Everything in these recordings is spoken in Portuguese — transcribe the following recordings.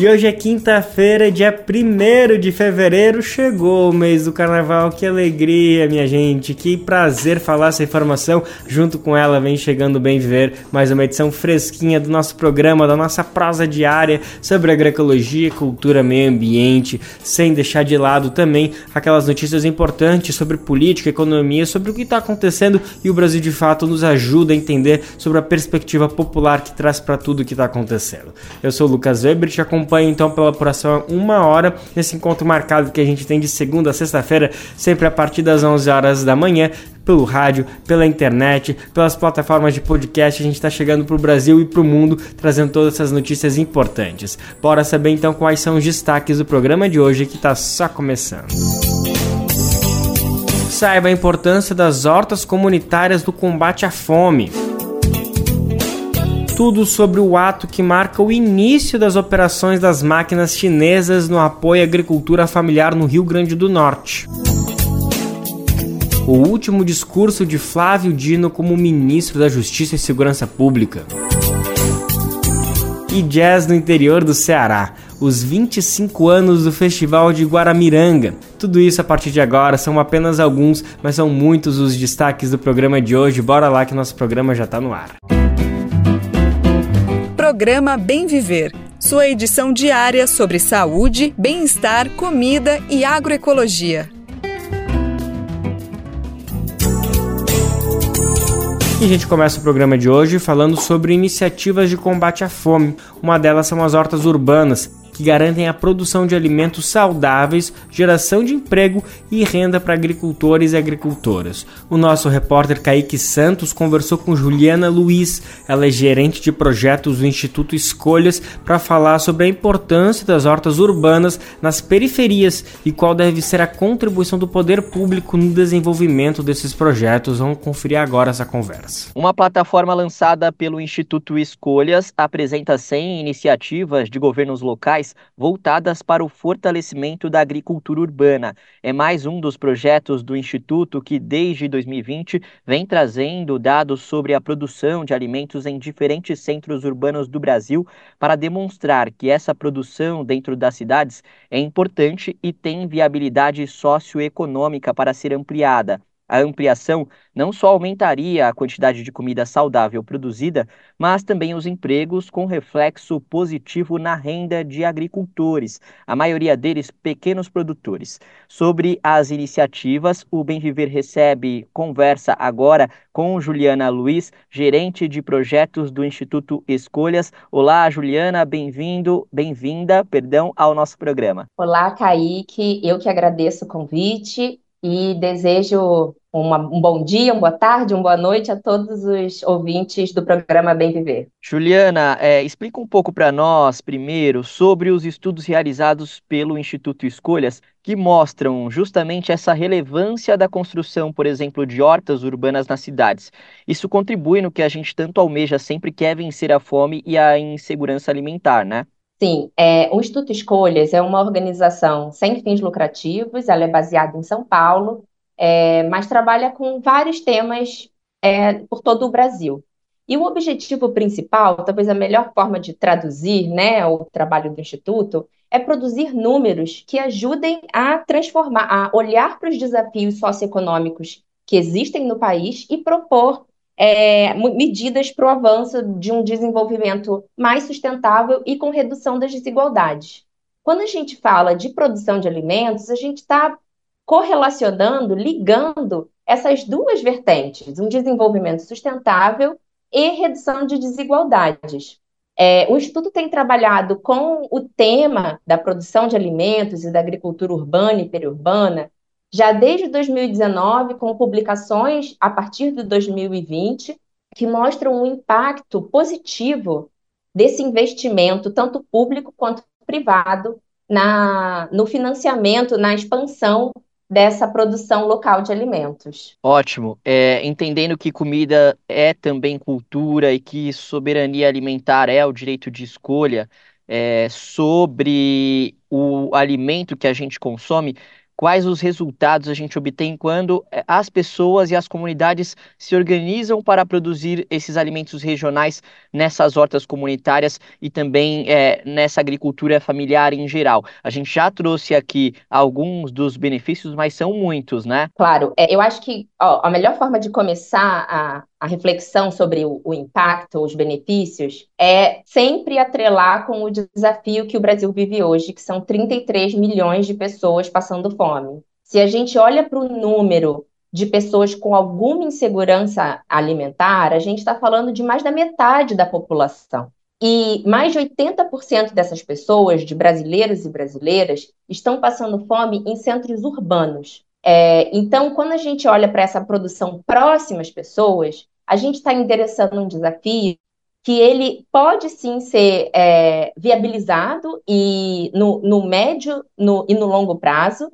E hoje é quinta-feira, dia 1 de fevereiro, chegou o mês do carnaval. Que alegria, minha gente. Que prazer falar essa informação. Junto com ela vem chegando Bem Viver, mais uma edição fresquinha do nosso programa, da nossa prosa diária sobre agroecologia, cultura, meio ambiente, sem deixar de lado também aquelas notícias importantes sobre política, economia, sobre o que está acontecendo e o Brasil de fato nos ajuda a entender sobre a perspectiva popular que traz para tudo o que está acontecendo. Eu sou o Lucas Weber, te acompanho acompanhe então pela apuração uma hora nesse encontro marcado que a gente tem de segunda a sexta-feira, sempre a partir das 11 horas da manhã, pelo rádio, pela internet, pelas plataformas de podcast. A gente está chegando para o Brasil e para o mundo trazendo todas essas notícias importantes. Bora saber então quais são os destaques do programa de hoje que está só começando. Saiba a importância das hortas comunitárias do combate à fome tudo sobre o ato que marca o início das operações das máquinas chinesas no apoio à agricultura familiar no Rio Grande do Norte. O último discurso de Flávio Dino como ministro da Justiça e Segurança Pública. E jazz no interior do Ceará, os 25 anos do Festival de Guaramiranga. Tudo isso a partir de agora são apenas alguns, mas são muitos os destaques do programa de hoje. Bora lá que nosso programa já está no ar. Programa Bem Viver, sua edição diária sobre saúde, bem-estar, comida e agroecologia. E a gente começa o programa de hoje falando sobre iniciativas de combate à fome. Uma delas são as hortas urbanas, que garantem a produção de alimentos saudáveis, geração de emprego e renda para agricultores e agricultoras. O nosso repórter Kaique Santos conversou com Juliana Luiz, ela é gerente de projetos do Instituto Escolhas, para falar sobre a importância das hortas urbanas nas periferias e qual deve ser a contribuição do poder público no desenvolvimento desses projetos. Vamos conferir agora essa conversa. Uma plataforma lançada pelo Instituto Escolhas apresenta 100 iniciativas de governos locais voltadas para o fortalecimento da agricultura urbana. É mais um dos projetos do Instituto que, desde 2020, vem trazendo dados sobre a produção de alimentos em diferentes centros urbanos do Brasil para demonstrar que essa produção dentro das cidades é importante e tem viabilidade socioeconômica para ser ampliada. A ampliação não só aumentaria a quantidade de comida saudável produzida, mas também os empregos, com reflexo positivo na renda de agricultores, a maioria deles pequenos produtores. Sobre as iniciativas, o Bem Viver recebe conversa agora com Juliana Luiz, gerente de projetos do Instituto Escolhas. Olá, Juliana, bem-vindo, bem-vinda, perdão, ao nosso programa. Olá, Kaique, eu que agradeço o convite e desejo uma, um bom dia, uma boa tarde, uma boa noite a todos os ouvintes do programa Bem Viver. Juliana, é, explica um pouco para nós, primeiro, sobre os estudos realizados pelo Instituto Escolhas que mostram justamente essa relevância da construção, por exemplo, de hortas urbanas nas cidades. Isso contribui no que a gente tanto almeja sempre quer vencer a fome e a insegurança alimentar, né? Sim, é, o Instituto Escolhas é uma organização sem fins lucrativos, ela é baseada em São Paulo, é, mas trabalha com vários temas é, por todo o Brasil. E o objetivo principal, talvez a melhor forma de traduzir né, o trabalho do Instituto, é produzir números que ajudem a transformar, a olhar para os desafios socioeconômicos que existem no país e propor é, medidas para o avanço de um desenvolvimento mais sustentável e com redução das desigualdades. Quando a gente fala de produção de alimentos, a gente está correlacionando, ligando essas duas vertentes, um desenvolvimento sustentável e redução de desigualdades. É, o Instituto tem trabalhado com o tema da produção de alimentos e da agricultura urbana e periurbana já desde 2019, com publicações a partir de 2020, que mostram um impacto positivo desse investimento, tanto público quanto privado, na, no financiamento, na expansão dessa produção local de alimentos. Ótimo. É, entendendo que comida é também cultura e que soberania alimentar é o direito de escolha, é, sobre o alimento que a gente consome, quais os resultados a gente obtém quando eh, as pessoas e as comunidades se organizam para produzir esses alimentos regionais nessas hortas comunitárias e também é, nessa agricultura familiar em geral. A gente já trouxe aqui alguns dos benefícios, mas são muitos, né? Claro, é, eu acho que ó, a melhor forma de começar a, a reflexão sobre o, impacto, os benefícios, é sempre atrelar com o desafio que o Brasil vive hoje, que são 33 milhões de pessoas passando fome. Se a gente olha para o número de pessoas com alguma insegurança alimentar, a gente está falando de mais da metade da população. E mais de 80% dessas pessoas, de brasileiros e brasileiras, estão passando fome em centros urbanos. É, então, quando a gente olha para essa produção próxima às pessoas, a gente está endereçando um desafio que ele pode sim ser é, viabilizado e no, no médio no, e no longo prazo,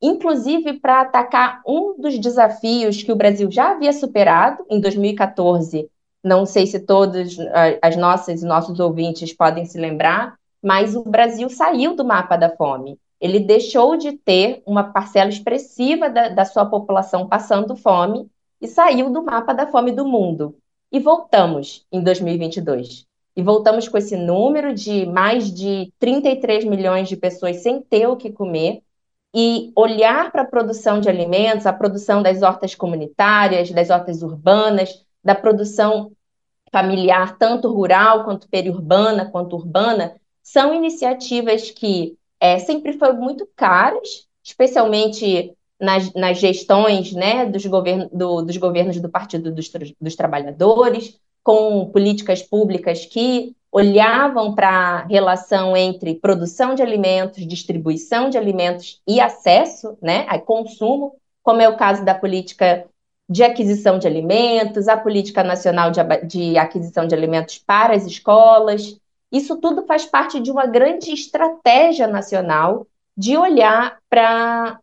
inclusive para atacar um dos desafios que o Brasil já havia superado em 2014. Não sei se todos as nossas e nossos ouvintes podem se lembrar, mas o Brasil saiu do mapa da fome ele deixou de ter uma parcela expressiva da, da sua população passando fome e saiu do mapa da fome do mundo. E voltamos em 2022. E voltamos com esse número de mais de 33 milhões de pessoas sem ter o que comer. E olhar para a produção de alimentos, a produção das hortas comunitárias, das hortas urbanas, da produção familiar, tanto rural quanto periurbana, quanto urbana, são iniciativas que é, sempre foram muito caras, especialmente nas, nas gestões né, dos, govern do, dos governos do Partido dos, dos Trabalhadores, com políticas públicas que olhavam para a relação entre produção de alimentos, distribuição de alimentos e acesso né, a consumo, como é o caso da política de aquisição de alimentos, a política nacional de, de aquisição de alimentos para as escolas, isso tudo faz parte de uma grande estratégia nacional de olhar para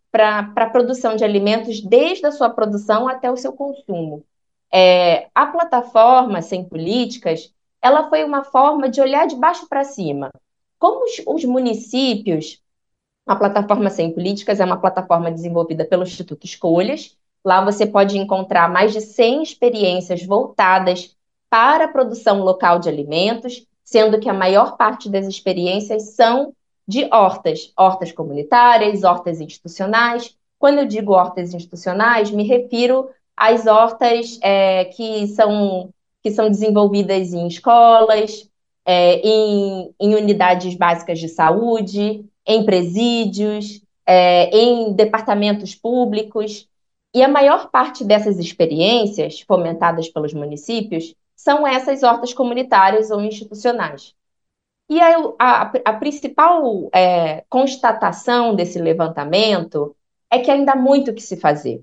a produção de alimentos desde a sua produção até o seu consumo. É, a plataforma Sem Políticas, ela foi uma forma de olhar de baixo para cima. Como os, os municípios, a plataforma Sem Políticas é uma plataforma desenvolvida pelo Instituto Escolhas. Lá você pode encontrar mais de 100 experiências voltadas para a produção local de alimentos sendo que a maior parte das experiências são de hortas, hortas comunitárias, hortas institucionais. Quando eu digo hortas institucionais, me refiro às hortas é, que, são, que são desenvolvidas em escolas, é, em, em, unidades básicas de saúde, em presídios, é, em departamentos públicos. E a maior parte dessas experiências, fomentadas pelos municípios, são essas hortas comunitárias ou institucionais. E a, a, a principal é, constatação desse levantamento é que ainda há muito que se fazer.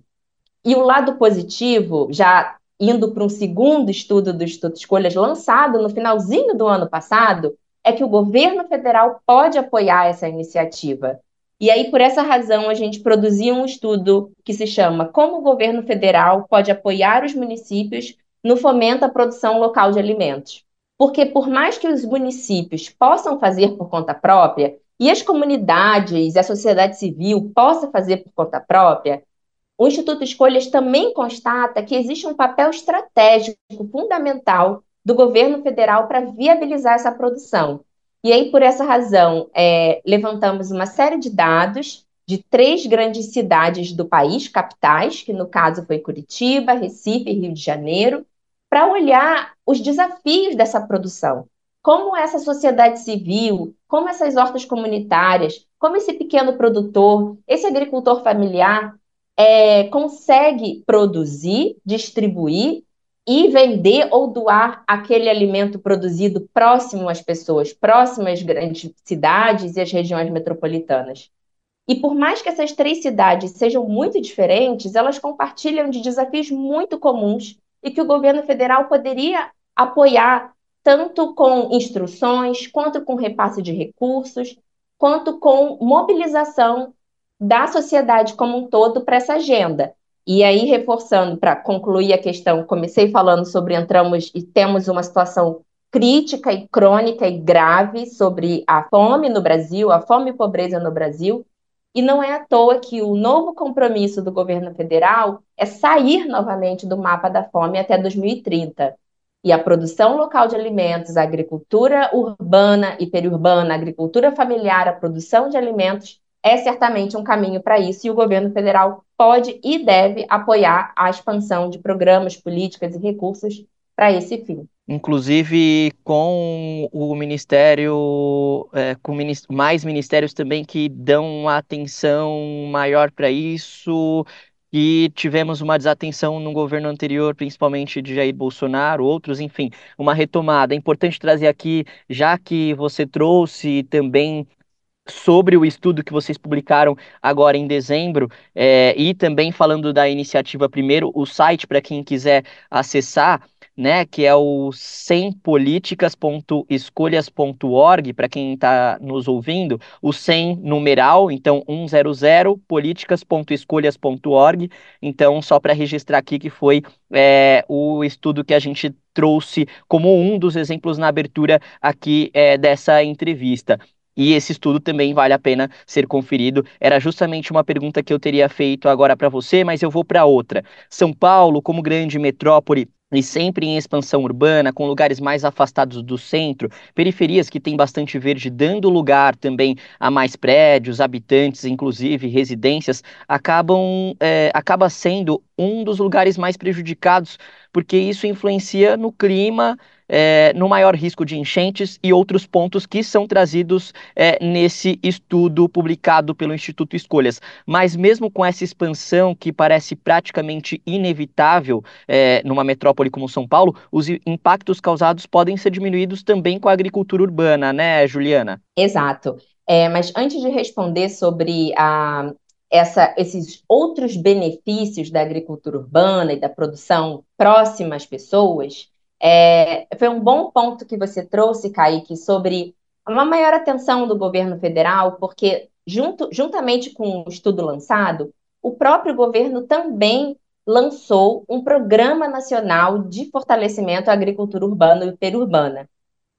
E o lado positivo, já indo para um segundo estudo do Instituto Escolhas, lançado no finalzinho do ano passado, é que o governo federal pode apoiar essa iniciativa. E aí, por essa razão, a gente produziu um estudo que se chama Como o governo federal pode apoiar os municípios no fomento à produção local de alimentos. Porque, por mais que os municípios possam fazer por conta própria, e as comunidades e a sociedade civil possam fazer por conta própria, o Instituto Escolhas também constata que existe um papel estratégico fundamental do governo federal para viabilizar essa produção. E aí, por essa razão, é, levantamos uma série de dados de três grandes cidades do país, capitais, que no caso foi Curitiba, Recife e Rio de Janeiro, para olhar os desafios dessa produção. Como essa sociedade civil, como essas hortas comunitárias, como esse pequeno produtor, esse agricultor familiar é, consegue produzir, distribuir e vender ou doar aquele alimento produzido próximo às pessoas, próximo às grandes cidades e às regiões metropolitanas. E por mais que essas três cidades sejam muito diferentes, elas compartilham de desafios muito comuns e que o governo federal poderia apoiar tanto com instruções, quanto com repasse de recursos, quanto com mobilização da sociedade como um todo para essa agenda. E aí, reforçando, para concluir a questão, comecei falando sobre entramos e temos uma situação crítica e crônica e grave sobre a fome no Brasil, a fome e pobreza no Brasil, e não é à toa que o novo compromisso do governo federal é sair novamente do mapa da fome até 2030. E a produção local de alimentos, a agricultura urbana e periurbana, a agricultura familiar, a produção de alimentos é certamente um caminho para isso, e o governo federal pode e deve apoiar a expansão de programas, políticas e recursos para esse fim. Inclusive com o Ministério, é, com mais ministérios também que dão atenção maior para isso, e tivemos uma desatenção no governo anterior, principalmente de Jair Bolsonaro, outros, enfim, uma retomada. É importante trazer aqui, já que você trouxe também sobre o estudo que vocês publicaram agora em dezembro é, e também falando da iniciativa primeiro, o site para quem quiser acessar né, que é o sempoliticas.escolhas.org, para quem está nos ouvindo, o sem numeral, então 100 políticas.escolhas.org, então só para registrar aqui que foi é, o estudo que a gente trouxe como um dos exemplos na abertura aqui é, dessa entrevista. E esse estudo também vale a pena ser conferido. Era justamente uma pergunta que eu teria feito agora para você, mas eu vou para outra. São Paulo, como grande metrópole, e sempre em expansão urbana, com lugares mais afastados do centro, periferias que têm bastante verde, dando lugar também a mais prédios, habitantes, inclusive residências, acabam é, acaba sendo um dos lugares mais prejudicados, porque isso influencia no clima é, no maior risco de enchentes e outros pontos que são trazidos é, nesse estudo publicado pelo Instituto Escolhas. Mas mesmo com essa expansão que parece praticamente inevitável é, numa metrópole como São Paulo, os impactos causados podem ser diminuídos também com a agricultura urbana, né, Juliana? Exato. É, mas antes de responder sobre a, essa, esses outros benefícios da agricultura urbana e da produção próxima às pessoas, é, foi um bom ponto que você trouxe, Kaique, sobre uma maior atenção do governo federal, porque, junto, juntamente com o estudo lançado, o próprio governo também lançou um programa nacional de fortalecimento à agricultura urbana e perurbana.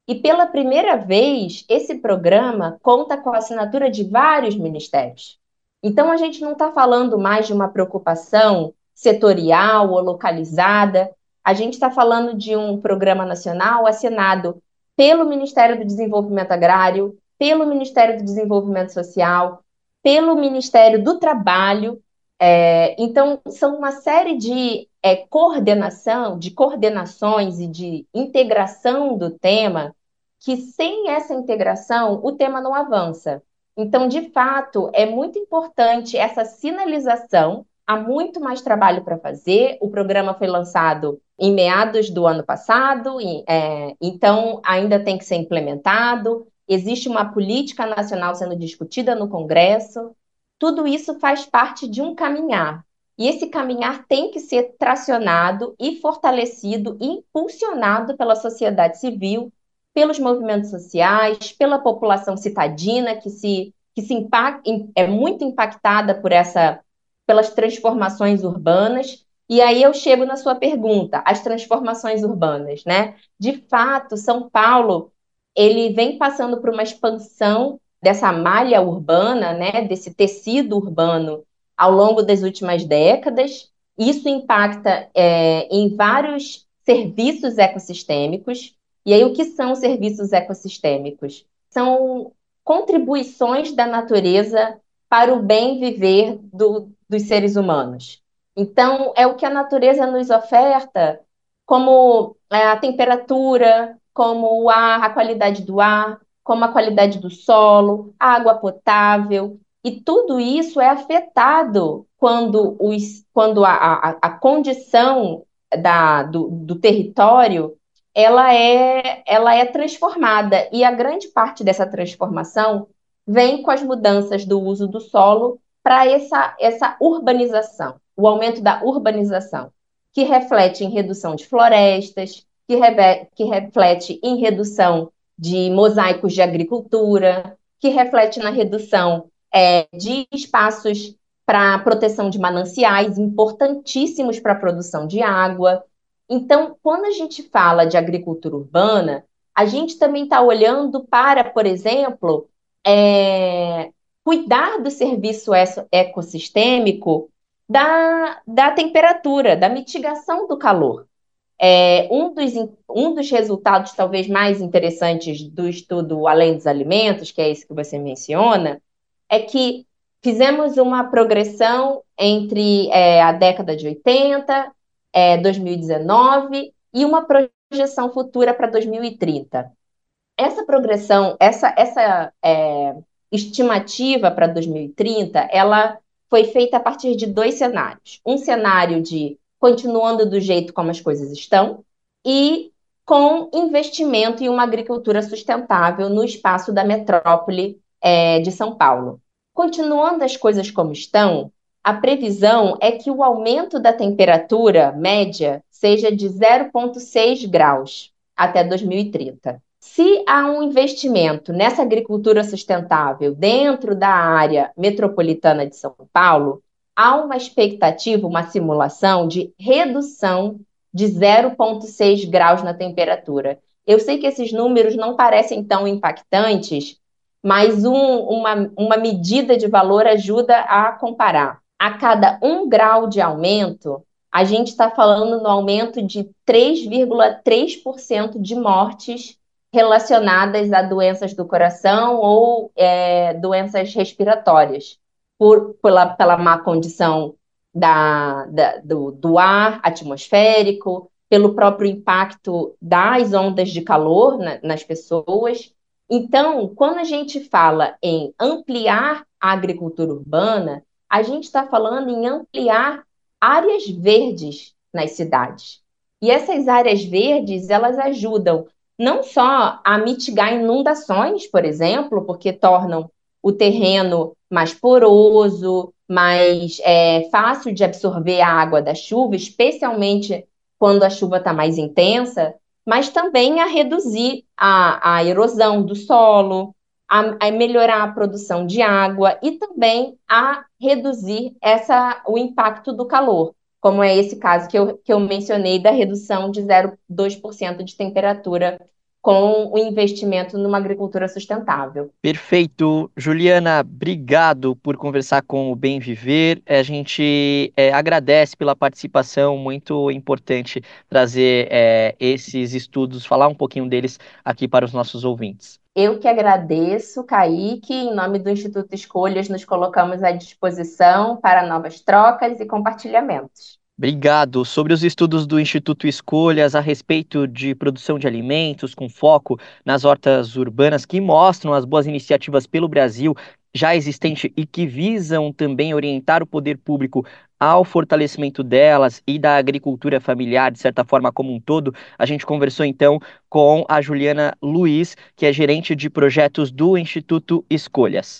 E pela primeira vez, esse programa conta com a assinatura de vários ministérios. Então, a gente não está falando mais de uma preocupação setorial ou localizada, a gente está falando de um programa nacional assinado pelo Ministério do Desenvolvimento Agrário, pelo Ministério do Desenvolvimento Social, pelo Ministério do Trabalho. É, então, são uma série de é, coordenação, de coordenações e de integração do tema, que sem essa integração o tema não avança. Então, de fato, é muito importante essa sinalização. Há muito mais trabalho para fazer. O programa foi lançado em meados do ano passado, é, então ainda tem que ser implementado. Existe uma política nacional sendo discutida no Congresso. Tudo isso faz parte de um caminhar. E esse caminhar tem que ser tracionado e fortalecido e impulsionado pela sociedade civil, pelos movimentos sociais, pela população citadina que se que se impact, é muito impactada por essa pelas transformações urbanas e aí eu chego na sua pergunta, as transformações urbanas, né? De fato, São Paulo, ele vem passando por uma expansão dessa malha urbana, né, desse tecido urbano ao longo das últimas décadas. Isso impacta é, em vários serviços ecossistêmicos. E aí, o que são serviços ecossistêmicos? São contribuições da natureza para o bem viver do, dos seres humanos. Então, é o que a natureza nos oferta, como é, a temperatura, como o ar, a qualidade do ar, como a qualidade do solo, água potável, e tudo isso é afetado quando, os, quando a, a, a condição da, do, do território ela é, ela é transformada, e a grande parte dessa transformação vem com as mudanças do uso do solo para essa, essa urbanização o aumento da urbanização, que reflete em redução de florestas, que, que reflete em redução de mosaicos de agricultura, que reflete na redução é, de espaços para proteção de mananciais, importantíssimos para a produção de água. Então, quando a gente fala de agricultura urbana, a gente também está olhando para, por exemplo, é, cuidar do serviço ecossistêmico da, da temperatura, da mitigação do calor. É, um, dos, um dos resultados talvez mais interessantes do estudo Além dos Alimentos, que é esse que você menciona, é que fizemos uma progressão entre é, a década de 80, é, 2019 e uma projeção futura para 2030. Essa progressão, essa, essa é, estimativa para 2030, ela foi feita a partir de dois cenários. Um cenário de continuando do jeito como as coisas estão e com investimento em uma agricultura sustentável no espaço da metrópole é, de São Paulo. Continuando as coisas como estão, a previsão é que o aumento da temperatura média seja de 0,6 graus até 2030. Se há um investimento nessa agricultura sustentável dentro da área metropolitana de São Paulo, há uma expectativa, uma simulação de redução de 0,6 graus na temperatura. Eu sei que esses números não parecem tão impactantes, mas um, uma, uma medida de valor ajuda a comparar. A cada um grau de aumento, a gente está falando no aumento de 3,3% de mortes relacionadas a doenças do coração ou é, doenças respiratórias, por, pela, pela má condição da, da, do, do ar atmosférico, pelo próprio impacto das ondas de calor na, nas pessoas. Então, quando a gente fala em ampliar a agricultura urbana, a gente está falando em ampliar áreas verdes nas cidades. E essas áreas verdes, elas ajudam não só a mitigar inundações, por exemplo, porque tornam o terreno mais poroso, mais é, fácil de absorver a água da chuva, especialmente quando a chuva está mais intensa, mas também a reduzir a, a erosão do solo, a, a, melhorar a produção de água e também a reduzir essa, o impacto do calor como é esse caso que eu, que eu mencionei da redução de 0,2% de temperatura com o investimento numa agricultura sustentável. Perfeito. Juliana, obrigado por conversar com o Bem Viver. A gente é, agradece pela participação, muito importante trazer é, esses estudos, falar um pouquinho deles aqui para os nossos ouvintes. Eu que agradeço, Kaique. Em nome do Instituto Escolhas, nos colocamos à disposição para novas trocas e compartilhamentos. Obrigado. Sobre os estudos do Instituto Escolhas a respeito de produção de alimentos com foco nas hortas urbanas que mostram as boas iniciativas pelo Brasil já existente e que visam também orientar o poder público ao fortalecimento delas e da agricultura familiar, de certa forma, como um todo, a gente conversou então com a Juliana Luiz, que é gerente de projetos do Instituto Escolhas.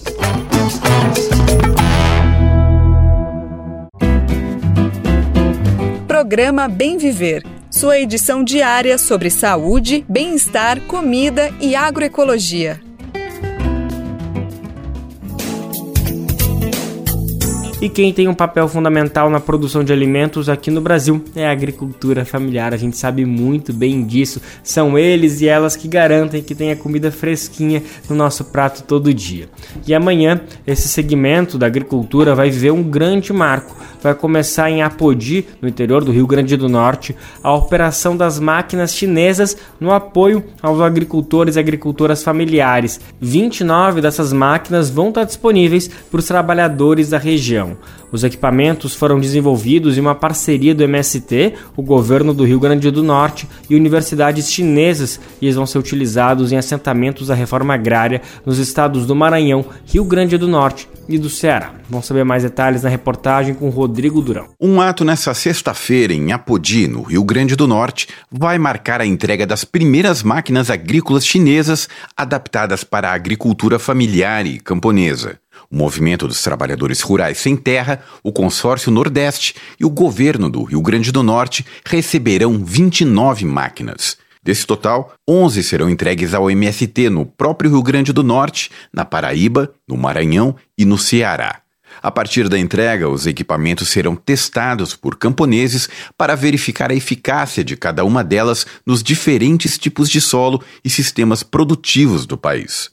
Programa Bem Viver, sua edição diária sobre saúde, bem-estar, comida e agroecologia. E quem tem um papel fundamental na produção de alimentos aqui no Brasil é a agricultura familiar. A gente sabe muito bem disso. São eles e elas que garantem que tenha comida fresquinha no nosso prato todo dia. E amanhã, esse segmento da agricultura vai viver um grande marco. Vai começar em Apodi, no interior do Rio Grande do Norte, a operação das máquinas chinesas no apoio aos agricultores e agricultoras familiares. 29 dessas máquinas vão estar disponíveis para os trabalhadores da região. Os equipamentos foram desenvolvidos em uma parceria do MST, o governo do Rio Grande do Norte e universidades chinesas e eles vão ser utilizados em assentamentos da reforma agrária nos estados do Maranhão, Rio Grande do Norte e do Ceará. Vamos saber mais detalhes na reportagem com Rodrigo Durão. Um ato nessa sexta-feira em Apodi, no Rio Grande do Norte, vai marcar a entrega das primeiras máquinas agrícolas chinesas adaptadas para a agricultura familiar e camponesa o Movimento dos Trabalhadores Rurais Sem Terra, o Consórcio Nordeste e o governo do Rio Grande do Norte receberão 29 máquinas. Desse total, 11 serão entregues ao MST no próprio Rio Grande do Norte, na Paraíba, no Maranhão e no Ceará. A partir da entrega, os equipamentos serão testados por camponeses para verificar a eficácia de cada uma delas nos diferentes tipos de solo e sistemas produtivos do país.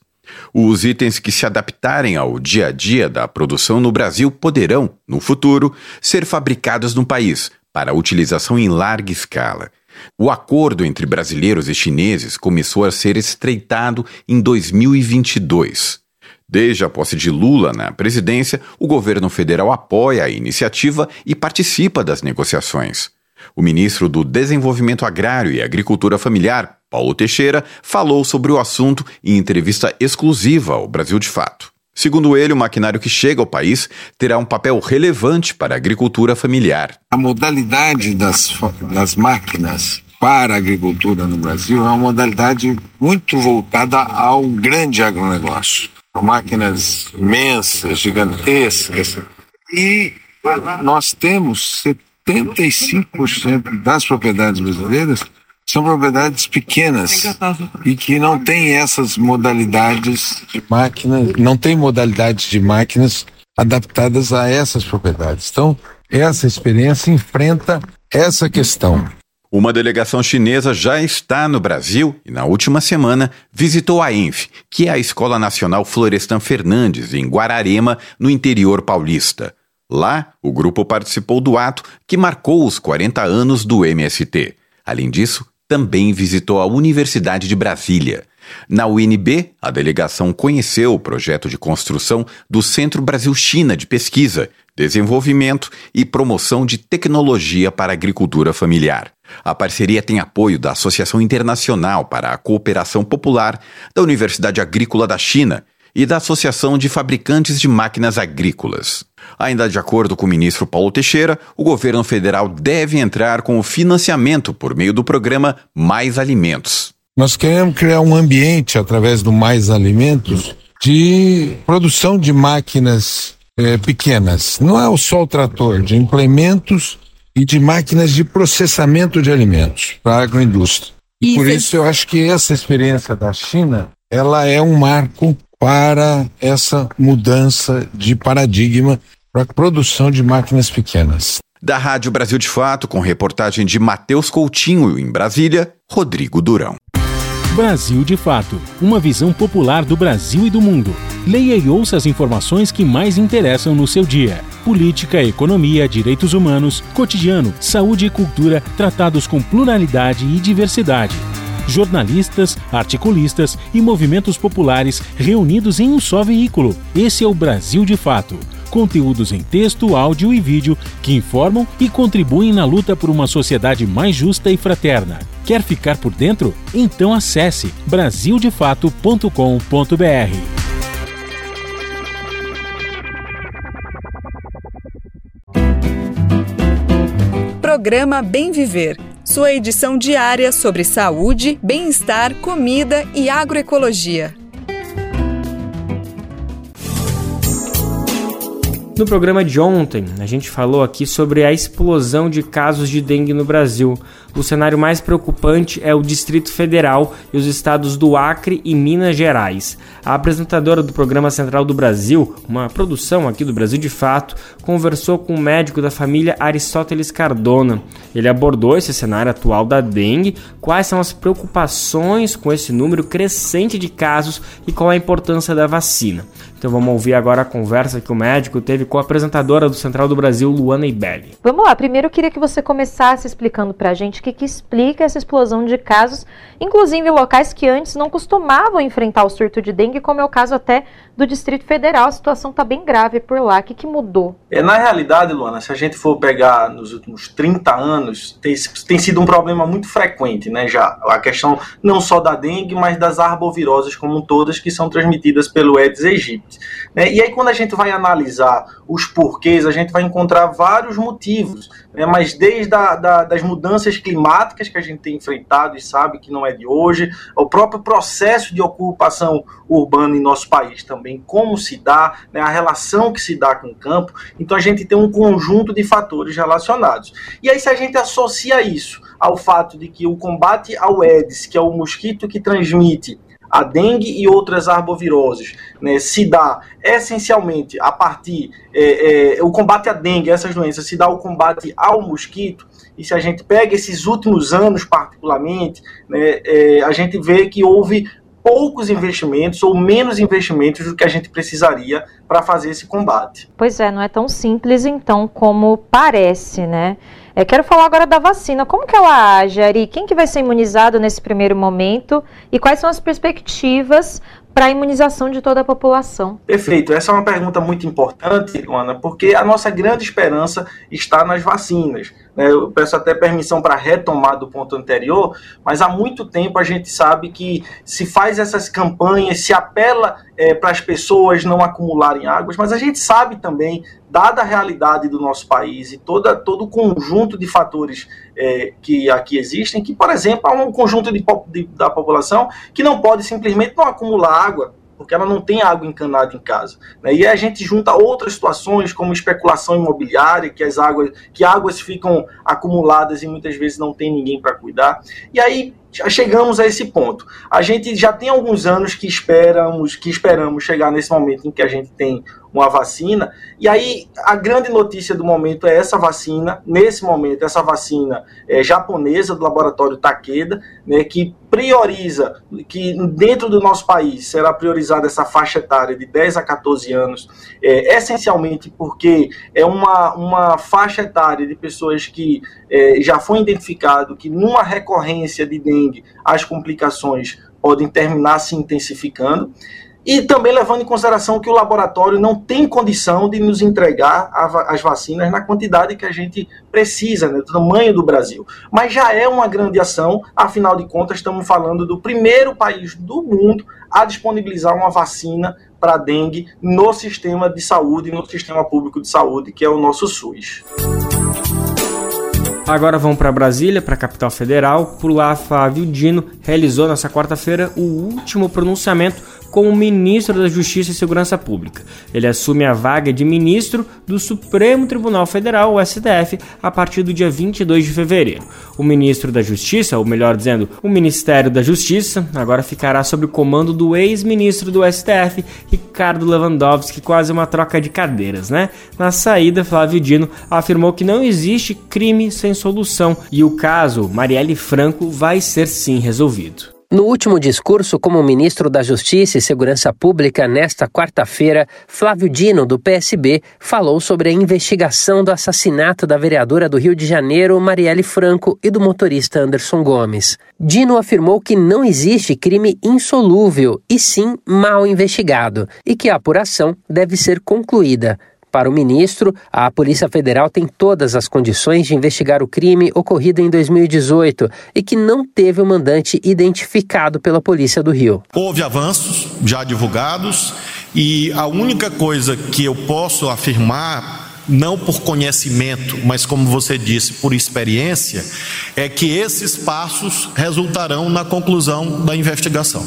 Os itens que se adaptarem ao dia a dia da produção no Brasil poderão, no futuro, ser fabricados no país para utilização em larga escala. O acordo entre brasileiros e chineses começou a ser estreitado em 2022. Desde a posse de Lula na presidência, o governo federal apoia a iniciativa e participa das negociações. O ministro do Desenvolvimento Agrário e Agricultura Familiar, Paulo Teixeira, falou sobre o assunto em entrevista exclusiva ao Brasil de Fato. Segundo ele, o maquinário que chega ao país terá um papel relevante para a agricultura familiar. A modalidade das, das máquinas para a agricultura no Brasil é uma modalidade muito voltada ao grande agronegócio. Máquinas imensas, gigantescas. E nós temos 75% das propriedades brasileiras são propriedades pequenas e que não têm essas modalidades de máquinas, não tem modalidades de máquinas adaptadas a essas propriedades. Então, essa experiência enfrenta essa questão. Uma delegação chinesa já está no Brasil e, na última semana, visitou a ENF, que é a Escola Nacional Florestan Fernandes, em Guararema, no interior paulista. Lá, o grupo participou do ato que marcou os 40 anos do MST. Além disso, também visitou a Universidade de Brasília. Na UNB, a delegação conheceu o projeto de construção do Centro Brasil-China de Pesquisa, Desenvolvimento e Promoção de Tecnologia para a Agricultura Familiar. A parceria tem apoio da Associação Internacional para a Cooperação Popular, da Universidade Agrícola da China e da Associação de Fabricantes de Máquinas Agrícolas. Ainda de acordo com o ministro Paulo Teixeira, o governo federal deve entrar com o financiamento por meio do programa Mais Alimentos. Nós queremos criar um ambiente, através do Mais Alimentos, de produção de máquinas é, pequenas. Não é só o trator, de implementos e de máquinas de processamento de alimentos para a agroindústria. E por isso eu acho que essa experiência da China, ela é um marco para essa mudança de paradigma para a produção de máquinas pequenas. Da Rádio Brasil de Fato, com reportagem de Matheus Coutinho em Brasília, Rodrigo Durão. Brasil de Fato uma visão popular do Brasil e do mundo. Leia e ouça as informações que mais interessam no seu dia. Política, economia, direitos humanos, cotidiano, saúde e cultura tratados com pluralidade e diversidade jornalistas, articulistas e movimentos populares reunidos em um só veículo. Esse é o Brasil de Fato conteúdos em texto, áudio e vídeo que informam e contribuem na luta por uma sociedade mais justa e fraterna. Quer ficar por dentro? Então acesse brasildefato.com.br. Programa Bem Viver, sua edição diária sobre saúde, bem-estar, comida e agroecologia. No programa de ontem, a gente falou aqui sobre a explosão de casos de dengue no Brasil. o cenário mais preocupante é o Distrito Federal e os estados do Acre e Minas Gerais. A apresentadora do Programa Central do Brasil, uma produção aqui do Brasil de Fato, conversou com o médico da família Aristóteles Cardona. Ele abordou esse cenário atual da dengue, quais são as preocupações com esse número crescente de casos e qual a importância da vacina. Então vamos ouvir agora a conversa que o médico teve com a apresentadora do Central do Brasil, Luana Ibelli. Vamos lá, primeiro eu queria que você começasse explicando pra gente o que, que explica essa explosão de casos, inclusive locais que antes não costumavam enfrentar o surto de dengue, como é o caso até do Distrito Federal. A situação está bem grave por lá. O que, que mudou? É, na realidade, Luana, se a gente for pegar nos últimos 30 anos, tem, tem sido um problema muito frequente, né? Já a questão não só da dengue, mas das arboviroses como todas que são transmitidas pelo Aedes aegypti. Né? E aí, quando a gente vai analisar os porquês, a gente vai encontrar vários motivos, né? mas desde a, da, das mudanças climáticas que a gente tem enfrentado e sabe que não é de hoje, o próprio processo de ocupação urbana em nosso país também, como se dá, né? a relação que se dá com o campo, então a gente tem um conjunto de fatores relacionados. E aí, se a gente associa isso ao fato de que o combate ao Aedes, que é o mosquito que transmite a dengue e outras arboviroses né, se dá essencialmente a partir é, é, o combate à dengue, essas doenças, se dá o combate ao mosquito. E se a gente pega esses últimos anos, particularmente, né, é, a gente vê que houve poucos investimentos ou menos investimentos do que a gente precisaria para fazer esse combate. Pois é, não é tão simples então como parece, né? É, quero falar agora da vacina. Como que ela age, Ari? Quem que vai ser imunizado nesse primeiro momento? E quais são as perspectivas para a imunização de toda a população? Perfeito. Essa é uma pergunta muito importante, Luana, porque a nossa grande esperança está nas vacinas. Né? Eu peço até permissão para retomar do ponto anterior, mas há muito tempo a gente sabe que se faz essas campanhas, se apela é, para as pessoas não acumularem águas, mas a gente sabe também, dada a realidade do nosso país e toda, todo o conjunto de fatores é, que aqui existem, que, por exemplo, há um conjunto de, de, da população que não pode simplesmente não acumular água porque ela não tem água encanada em casa. Né? E a gente junta outras situações, como especulação imobiliária, que as águas, que águas ficam acumuladas e muitas vezes não tem ninguém para cuidar. E aí chegamos a esse ponto. A gente já tem alguns anos que esperamos, que esperamos chegar nesse momento em que a gente tem uma vacina. E aí a grande notícia do momento é essa vacina. Nesse momento, essa vacina é, japonesa do laboratório Takeda, né, que prioriza, que dentro do nosso país será priorizada essa faixa etária de 10 a 14 anos, é, essencialmente porque é uma, uma faixa etária de pessoas que é, já foi identificado que numa recorrência de dengue as complicações podem terminar se intensificando. E também levando em consideração que o laboratório não tem condição de nos entregar as vacinas na quantidade que a gente precisa, né, do tamanho do Brasil. Mas já é uma grande ação, afinal de contas, estamos falando do primeiro país do mundo a disponibilizar uma vacina para dengue no sistema de saúde, no sistema público de saúde, que é o nosso SUS. Agora vamos para Brasília, para a capital federal. Por lá, Flávio Dino realizou nessa quarta-feira o último pronunciamento como ministro da Justiça e Segurança Pública. Ele assume a vaga de ministro do Supremo Tribunal Federal, o STF, a partir do dia 22 de fevereiro. O ministro da Justiça, ou melhor dizendo, o Ministério da Justiça, agora ficará sob o comando do ex-ministro do STF, Ricardo Lewandowski, quase uma troca de cadeiras, né? Na saída, Flávio Dino afirmou que não existe crime sem solução e o caso Marielle Franco vai ser sim resolvido. No último discurso como ministro da Justiça e Segurança Pública nesta quarta-feira, Flávio Dino, do PSB, falou sobre a investigação do assassinato da vereadora do Rio de Janeiro, Marielle Franco, e do motorista Anderson Gomes. Dino afirmou que não existe crime insolúvel, e sim mal investigado, e que a apuração deve ser concluída. Para o ministro, a Polícia Federal tem todas as condições de investigar o crime ocorrido em 2018 e que não teve o mandante identificado pela Polícia do Rio. Houve avanços já divulgados e a única coisa que eu posso afirmar não por conhecimento, mas como você disse, por experiência, é que esses passos resultarão na conclusão da investigação.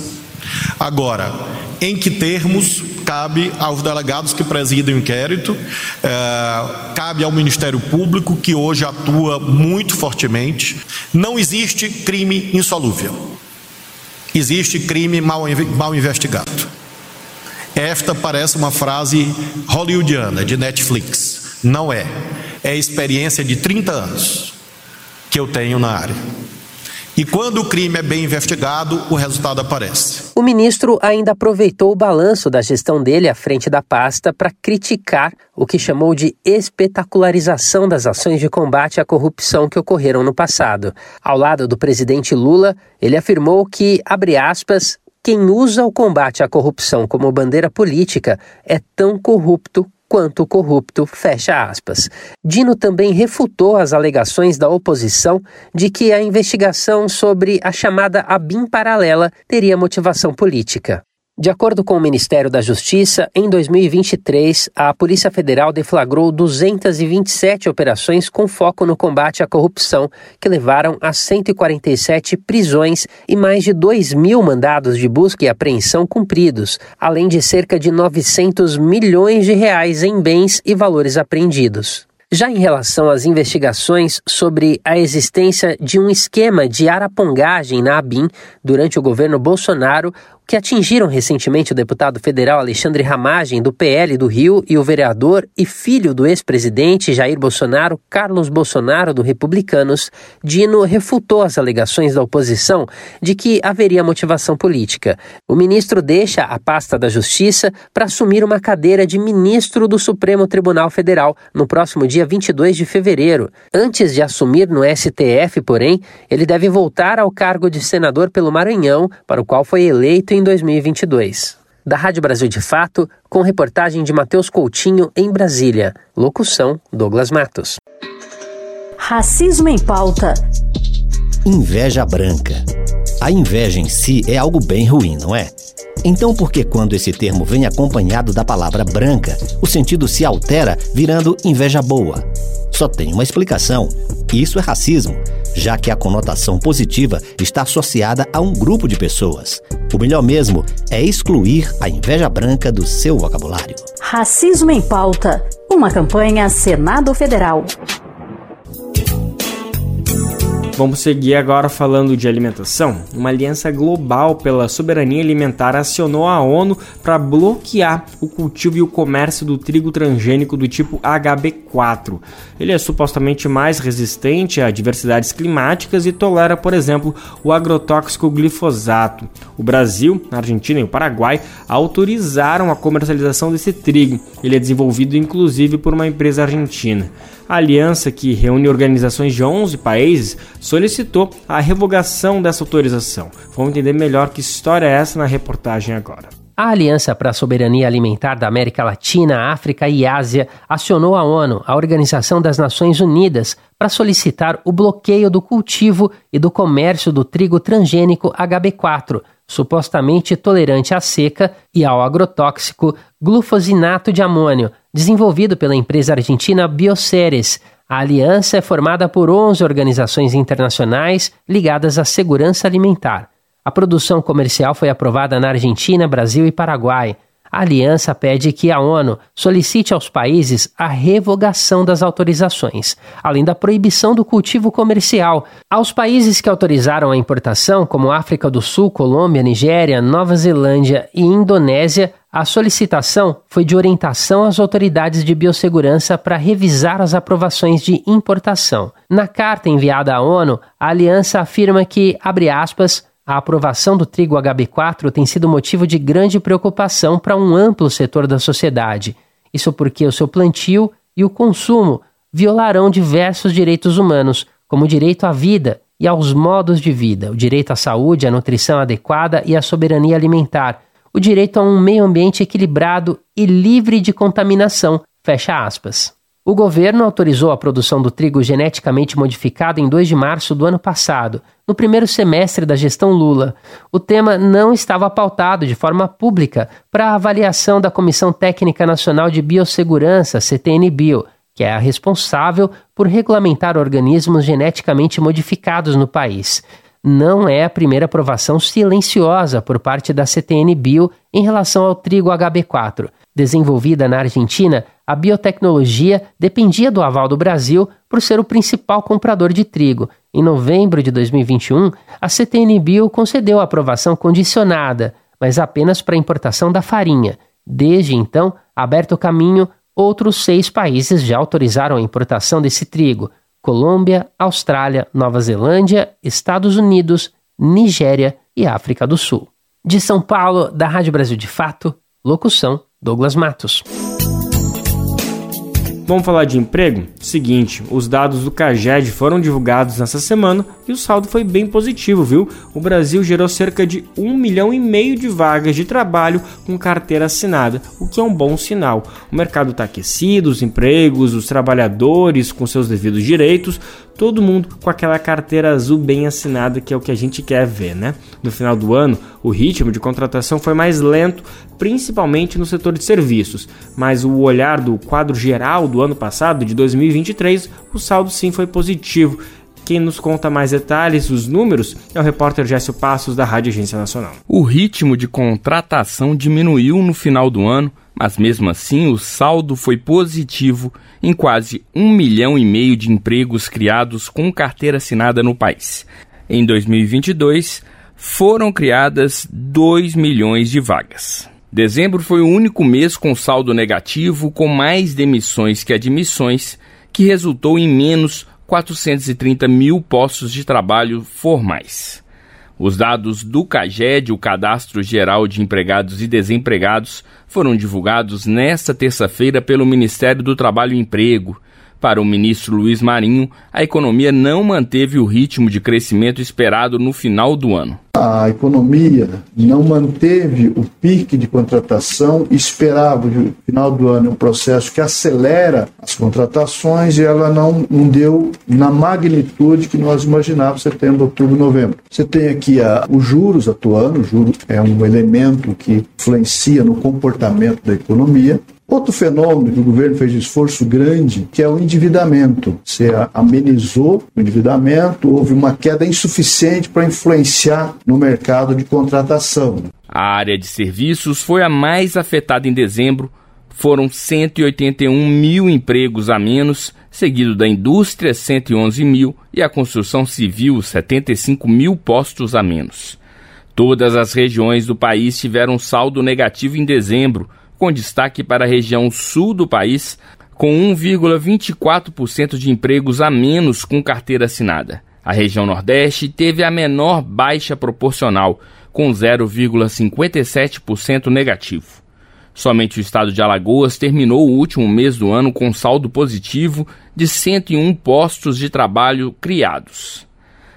Agora, em que termos cabe aos delegados que presidem o inquérito, é, cabe ao Ministério Público, que hoje atua muito fortemente. Não existe crime insolúvel. Existe crime mal, mal investigado. Esta parece uma frase hollywoodiana, de Netflix. Não é. É experiência de 30 anos que eu tenho na área. E quando o crime é bem investigado, o resultado aparece. O ministro ainda aproveitou o balanço da gestão dele à frente da pasta para criticar o que chamou de espetacularização das ações de combate à corrupção que ocorreram no passado. Ao lado do presidente Lula, ele afirmou que, abre aspas, quem usa o combate à corrupção como bandeira política é tão corrupto quanto corrupto, fecha aspas. Dino também refutou as alegações da oposição de que a investigação sobre a chamada ABIN paralela teria motivação política. De acordo com o Ministério da Justiça, em 2023, a Polícia Federal deflagrou 227 operações com foco no combate à corrupção, que levaram a 147 prisões e mais de 2 mil mandados de busca e apreensão cumpridos, além de cerca de 900 milhões de reais em bens e valores apreendidos. Já em relação às investigações sobre a existência de um esquema de arapongagem na ABIN durante o governo Bolsonaro, que atingiram recentemente o deputado federal Alexandre Ramagem, do PL do Rio, e o vereador e filho do ex-presidente Jair Bolsonaro, Carlos Bolsonaro, do Republicanos, Dino refutou as alegações da oposição de que haveria motivação política. O ministro deixa a pasta da Justiça para assumir uma cadeira de ministro do Supremo Tribunal Federal no próximo dia 22 de fevereiro. Antes de assumir no STF, porém, ele deve voltar ao cargo de senador pelo Maranhão, para o qual foi eleito em em 2022. Da Rádio Brasil de Fato, com reportagem de Matheus Coutinho em Brasília. Locução: Douglas Matos. Racismo em pauta. Inveja branca. A inveja em si é algo bem ruim, não é? Então, por que quando esse termo vem acompanhado da palavra branca, o sentido se altera virando inveja boa? Só tem uma explicação. Isso é racismo, já que a conotação positiva está associada a um grupo de pessoas. O melhor mesmo é excluir a inveja branca do seu vocabulário. Racismo em pauta. Uma campanha Senado Federal. Vamos seguir agora falando de alimentação. Uma aliança global pela soberania alimentar acionou a ONU para bloquear o cultivo e o comércio do trigo transgênico do tipo HB4. Ele é supostamente mais resistente a diversidades climáticas e tolera, por exemplo, o agrotóxico glifosato. O Brasil, a Argentina e o Paraguai autorizaram a comercialização desse trigo. Ele é desenvolvido inclusive por uma empresa argentina. A aliança, que reúne organizações de 11 países, solicitou a revogação dessa autorização. Vamos entender melhor que história é essa na reportagem agora. A Aliança para a Soberania Alimentar da América Latina, África e Ásia acionou a ONU, a Organização das Nações Unidas, para solicitar o bloqueio do cultivo e do comércio do trigo transgênico HB4, supostamente tolerante à seca e ao agrotóxico glufosinato de amônio, desenvolvido pela empresa argentina Bioceres. A aliança é formada por 11 organizações internacionais ligadas à segurança alimentar. A produção comercial foi aprovada na Argentina, Brasil e Paraguai. A aliança pede que a ONU solicite aos países a revogação das autorizações, além da proibição do cultivo comercial. Aos países que autorizaram a importação, como África do Sul, Colômbia, Nigéria, Nova Zelândia e Indonésia, a solicitação foi de orientação às autoridades de biossegurança para revisar as aprovações de importação. Na carta enviada à ONU, a aliança afirma que, abre aspas, a aprovação do trigo HB4 tem sido motivo de grande preocupação para um amplo setor da sociedade. Isso porque o seu plantio e o consumo violarão diversos direitos humanos, como o direito à vida e aos modos de vida, o direito à saúde, à nutrição adequada e à soberania alimentar, o direito a um meio ambiente equilibrado e livre de contaminação. Fecha aspas. O governo autorizou a produção do trigo geneticamente modificado em 2 de março do ano passado, no primeiro semestre da gestão Lula. O tema não estava pautado de forma pública para a avaliação da Comissão Técnica Nacional de Biossegurança, CTN-Bio, que é a responsável por regulamentar organismos geneticamente modificados no país. Não é a primeira aprovação silenciosa por parte da CTN Bio em relação ao trigo HB4. Desenvolvida na Argentina, a biotecnologia dependia do aval do Brasil por ser o principal comprador de trigo. Em novembro de 2021, a CTN Bio concedeu a aprovação condicionada, mas apenas para a importação da farinha. Desde então, aberto o caminho, outros seis países já autorizaram a importação desse trigo: Colômbia, Austrália, Nova Zelândia, Estados Unidos, Nigéria e África do Sul. De São Paulo, da Rádio Brasil de Fato, locução Douglas Matos. Vamos falar de emprego? Seguinte, os dados do CAGED foram divulgados nessa semana e o saldo foi bem positivo, viu? O Brasil gerou cerca de um milhão e meio de vagas de trabalho com carteira assinada, o que é um bom sinal. O mercado está aquecido, os empregos, os trabalhadores com seus devidos direitos, todo mundo com aquela carteira azul bem assinada que é o que a gente quer ver, né? No final do ano, o ritmo de contratação foi mais lento, principalmente no setor de serviços, mas o olhar do quadro geral do ano passado, de 2023, o saldo sim foi positivo. Quem nos conta mais detalhes, os números, é o repórter Gécio Passos da Rádio Agência Nacional. O ritmo de contratação diminuiu no final do ano, mas mesmo assim o saldo foi positivo em quase um milhão e meio de empregos criados com carteira assinada no país. Em 2022, foram criadas 2 milhões de vagas. Dezembro foi o único mês com saldo negativo, com mais demissões que admissões, que resultou em menos 430 mil postos de trabalho formais. Os dados do CAGED, o Cadastro Geral de Empregados e Desempregados, foram divulgados nesta terça-feira pelo Ministério do Trabalho e Emprego para o ministro Luiz Marinho, a economia não manteve o ritmo de crescimento esperado no final do ano. A economia não manteve o pique de contratação esperado no final do ano, é um processo que acelera as contratações e ela não, não deu na magnitude que nós imaginávamos setembro, outubro, novembro. Você tem aqui a, os juros atuando, o juro é um elemento que influencia no comportamento da economia, Outro fenômeno que o governo fez esforço grande, que é o endividamento. Você amenizou o endividamento, houve uma queda insuficiente para influenciar no mercado de contratação. A área de serviços foi a mais afetada em dezembro. Foram 181 mil empregos a menos, seguido da indústria, 111 mil, e a construção civil, 75 mil postos a menos. Todas as regiões do país tiveram saldo negativo em dezembro com destaque para a região sul do país, com 1,24% de empregos a menos com carteira assinada. A região Nordeste teve a menor baixa proporcional, com 0,57% negativo. Somente o estado de Alagoas terminou o último mês do ano com saldo positivo de 101 postos de trabalho criados.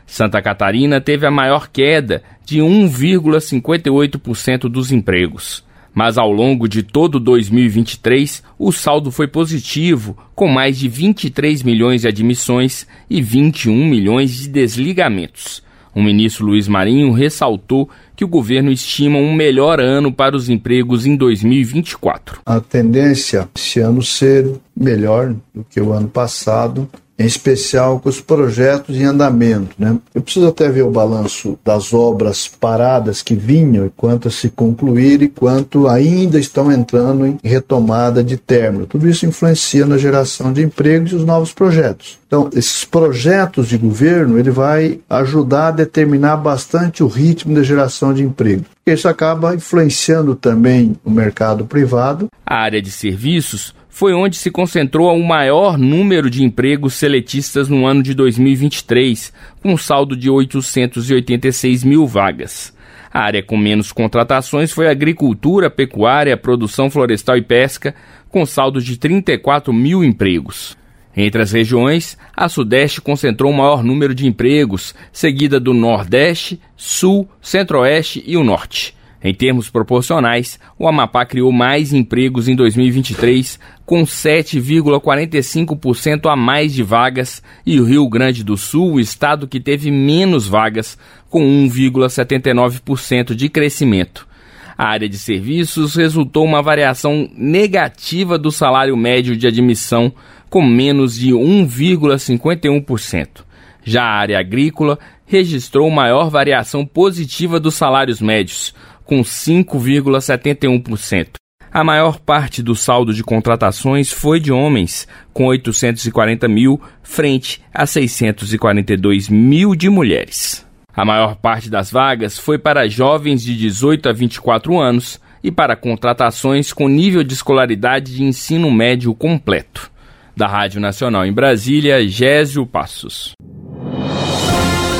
Santa Catarina teve a maior queda de 1,58% dos empregos mas ao longo de todo 2023 o saldo foi positivo, com mais de 23 milhões de admissões e 21 milhões de desligamentos. O ministro Luiz Marinho ressaltou que o governo estima um melhor ano para os empregos em 2024. A tendência esse ano ser melhor do que o ano passado, em especial com os projetos em andamento. Né? Eu preciso até ver o balanço das obras paradas que vinham e quantas se concluíram e quanto ainda estão entrando em retomada de término. Tudo isso influencia na geração de empregos e os novos projetos. Então, esses projetos de governo ele vai ajudar a determinar bastante o ritmo da geração de emprego. Isso acaba influenciando também o mercado privado. A área de serviços foi onde se concentrou o maior número de empregos seletistas no ano de 2023, com um saldo de 886 mil vagas. A área com menos contratações foi agricultura, pecuária, produção florestal e pesca, com saldo de 34 mil empregos. Entre as regiões, a Sudeste concentrou o maior número de empregos, seguida do Nordeste, Sul, Centro-Oeste e o Norte. Em termos proporcionais, o Amapá criou mais empregos em 2023, com 7,45% a mais de vagas, e o Rio Grande do Sul, o estado que teve menos vagas, com 1,79% de crescimento. A área de serviços resultou uma variação negativa do salário médio de admissão, com menos de 1,51%. Já a área agrícola registrou maior variação positiva dos salários médios, com 5,71%. A maior parte do saldo de contratações foi de homens, com 840 mil, frente a 642 mil de mulheres. A maior parte das vagas foi para jovens de 18 a 24 anos e para contratações com nível de escolaridade de ensino médio completo. Da Rádio Nacional em Brasília, Gésio Passos.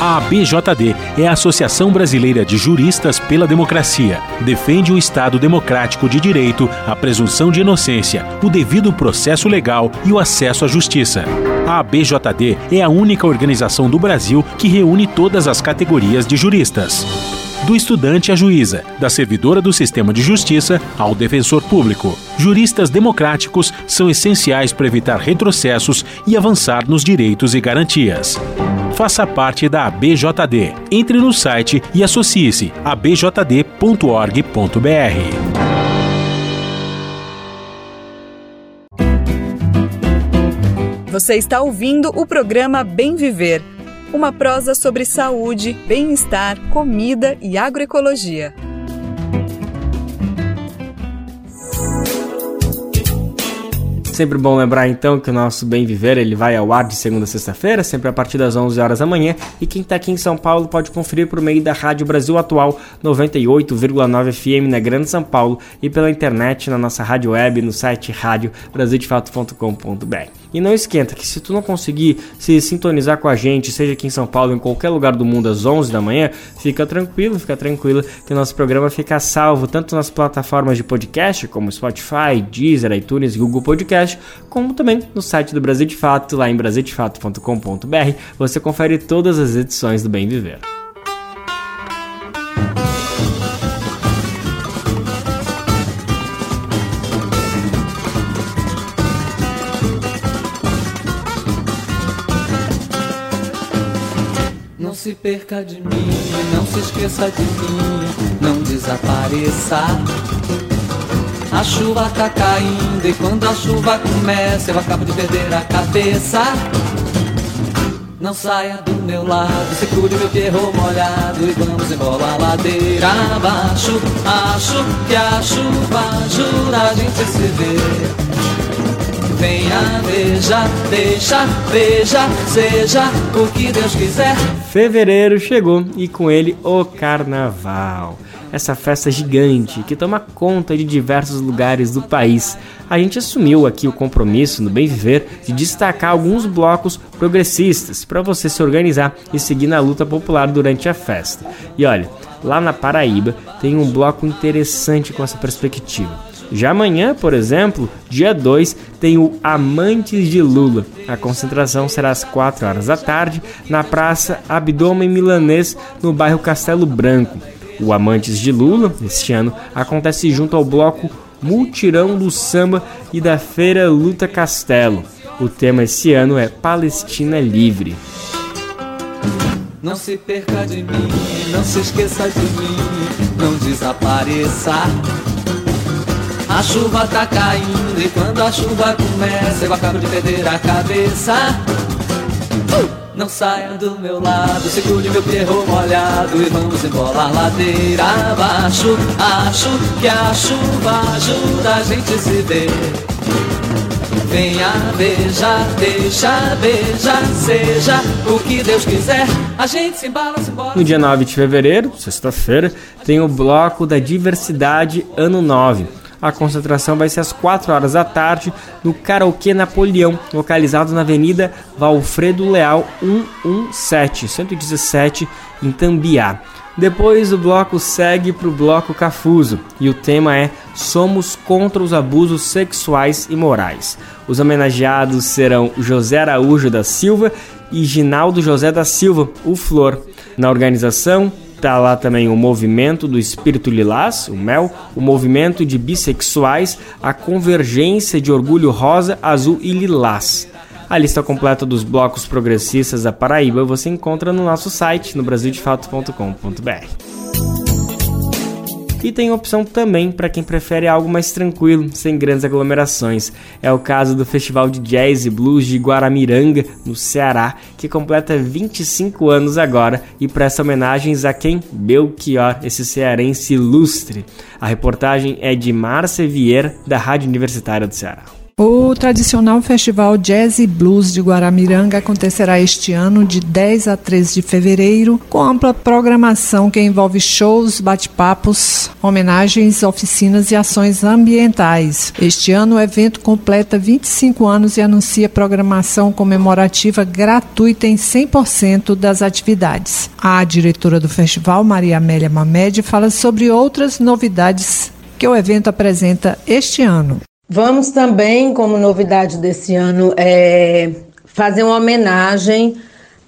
A ABJD é a Associação Brasileira de Juristas pela Democracia. Defende o Estado democrático de direito, a presunção de inocência, o devido processo legal e o acesso à justiça. A ABJD é a única organização do Brasil que reúne todas as categorias de juristas do estudante à juíza, da servidora do sistema de justiça ao defensor público. Juristas democráticos são essenciais para evitar retrocessos e avançar nos direitos e garantias. Faça parte da ABJD. Entre no site e associe-se a bjd.org.br. Você está ouvindo o programa Bem Viver uma prosa sobre saúde, bem-estar, comida e agroecologia. Sempre bom lembrar então que o nosso Bem Viver ele vai ao ar de segunda a sexta-feira, sempre a partir das 11 horas da manhã. E quem está aqui em São Paulo pode conferir por meio da Rádio Brasil Atual 98,9 FM na Grande São Paulo e pela internet na nossa rádio web no site radiobrasildefato.com.br. E não esquenta que se tu não conseguir se sintonizar com a gente, seja aqui em São Paulo em qualquer lugar do mundo às 11 da manhã, fica tranquilo, fica tranquilo que o nosso programa fica salvo tanto nas plataformas de podcast como Spotify, Deezer, iTunes, Google Podcast, como também no site do Brasil de Fato, lá em brasildefato.com.br, você confere todas as edições do Bem Viver. Se perca de mim, não se esqueça de mim, não desapareça. A chuva tá caindo e quando a chuva começa eu acabo de perder a cabeça. Não saia do meu lado, segure meu perro molhado e vamos embora a ladeira abaixo. Acho que a chuva ajuda a gente se ver. Venha, veja, deixa, veja, seja o que Deus quiser. Fevereiro chegou e com ele o carnaval. Essa festa gigante que toma conta de diversos lugares do país. A gente assumiu aqui o compromisso no Bem Viver de destacar alguns blocos progressistas para você se organizar e seguir na luta popular durante a festa. E olha, lá na Paraíba tem um bloco interessante com essa perspectiva. Já amanhã, por exemplo, dia 2, tem o Amantes de Lula. A concentração será às 4 horas da tarde na Praça Abdômen Milanês, no bairro Castelo Branco. O Amantes de Lula, este ano, acontece junto ao bloco Multirão do Samba e da Feira Luta Castelo. O tema esse ano é Palestina Livre. Não se perca de mim, não se esqueça de mim, não desapareça. A chuva tá caindo e quando a chuva começa eu acabo de perder a cabeça. Não saia do meu lado, segure meu perro molhado e vamos embora ladeira abaixo. Acho que a chuva ajuda a gente se ver. Venha, beija, deixa, beija, seja o que Deus quiser. A gente se embala, se embora. No dia 9 de fevereiro, sexta-feira, tem o bloco da diversidade Ano 9 a concentração vai ser às 4 horas da tarde no Karaokê Napoleão, localizado na Avenida Valfredo Leal 117, 117, em Tambiá. Depois o bloco segue para o bloco Cafuso e o tema é Somos contra os abusos sexuais e morais. Os homenageados serão José Araújo da Silva e Ginaldo José da Silva, o Flor. Na organização, Tá lá também o movimento do espírito lilás, o mel, o movimento de bissexuais, a convergência de orgulho rosa, azul e lilás. A lista completa dos blocos progressistas da Paraíba você encontra no nosso site, no brasildefato.com.br. E tem opção também para quem prefere algo mais tranquilo, sem grandes aglomerações. É o caso do Festival de Jazz e Blues de Guaramiranga, no Ceará, que completa 25 anos agora e presta homenagens a quem? Belchior, esse cearense ilustre. A reportagem é de Márcia Vieira, da Rádio Universitária do Ceará. O tradicional Festival Jazz e Blues de Guaramiranga acontecerá este ano de 10 a 13 de fevereiro, com ampla programação que envolve shows, bate-papos, homenagens, oficinas e ações ambientais. Este ano o evento completa 25 anos e anuncia programação comemorativa gratuita em 100% das atividades. A diretora do festival, Maria Amélia Mamed, fala sobre outras novidades que o evento apresenta este ano. Vamos também, como novidade desse ano, é fazer uma homenagem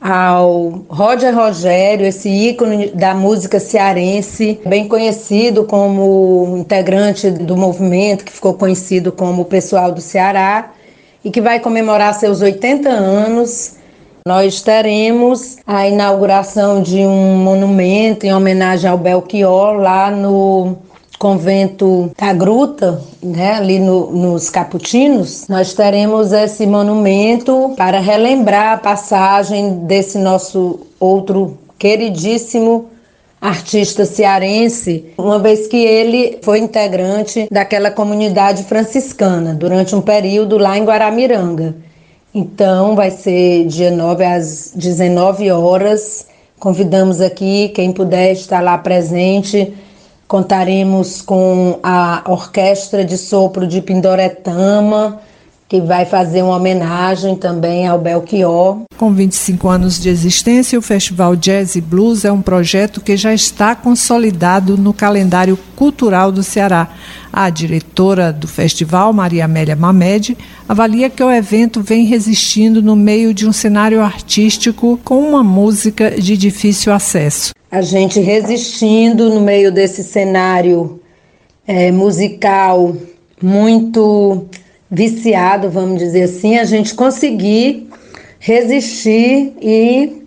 ao Roger Rogério, esse ícone da música cearense, bem conhecido como integrante do movimento que ficou conhecido como Pessoal do Ceará e que vai comemorar seus 80 anos. Nós teremos a inauguração de um monumento em homenagem ao Belchior lá no convento da Gruta, né, ali no, nos Caputinos, nós teremos esse monumento para relembrar a passagem desse nosso outro queridíssimo artista cearense, uma vez que ele foi integrante daquela comunidade franciscana durante um período lá em Guaramiranga. Então, vai ser dia 9 às 19 horas. Convidamos aqui quem puder estar lá presente Contaremos com a Orquestra de Sopro de Pindoretama, que vai fazer uma homenagem também ao Belchior. Com 25 anos de existência, o Festival Jazz e Blues é um projeto que já está consolidado no calendário cultural do Ceará. A diretora do festival, Maria Amélia Mamed, avalia que o evento vem resistindo no meio de um cenário artístico com uma música de difícil acesso. A gente resistindo no meio desse cenário é, musical muito viciado, vamos dizer assim, a gente conseguir resistir e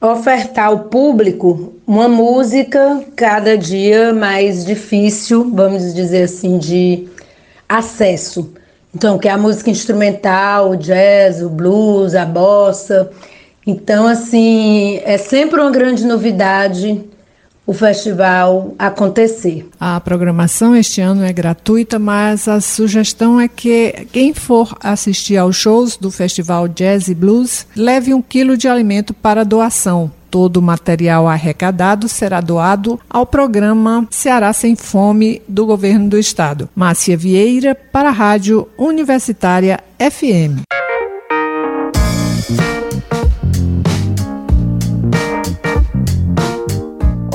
ofertar ao público uma música cada dia mais difícil, vamos dizer assim, de acesso. Então, que é a música instrumental, o jazz, o blues, a bossa. Então, assim, é sempre uma grande novidade o festival acontecer. A programação este ano é gratuita, mas a sugestão é que quem for assistir aos shows do Festival Jazz e Blues leve um quilo de alimento para doação. Todo o material arrecadado será doado ao programa Ceará Sem Fome do Governo do Estado. Márcia Vieira, para a Rádio Universitária FM.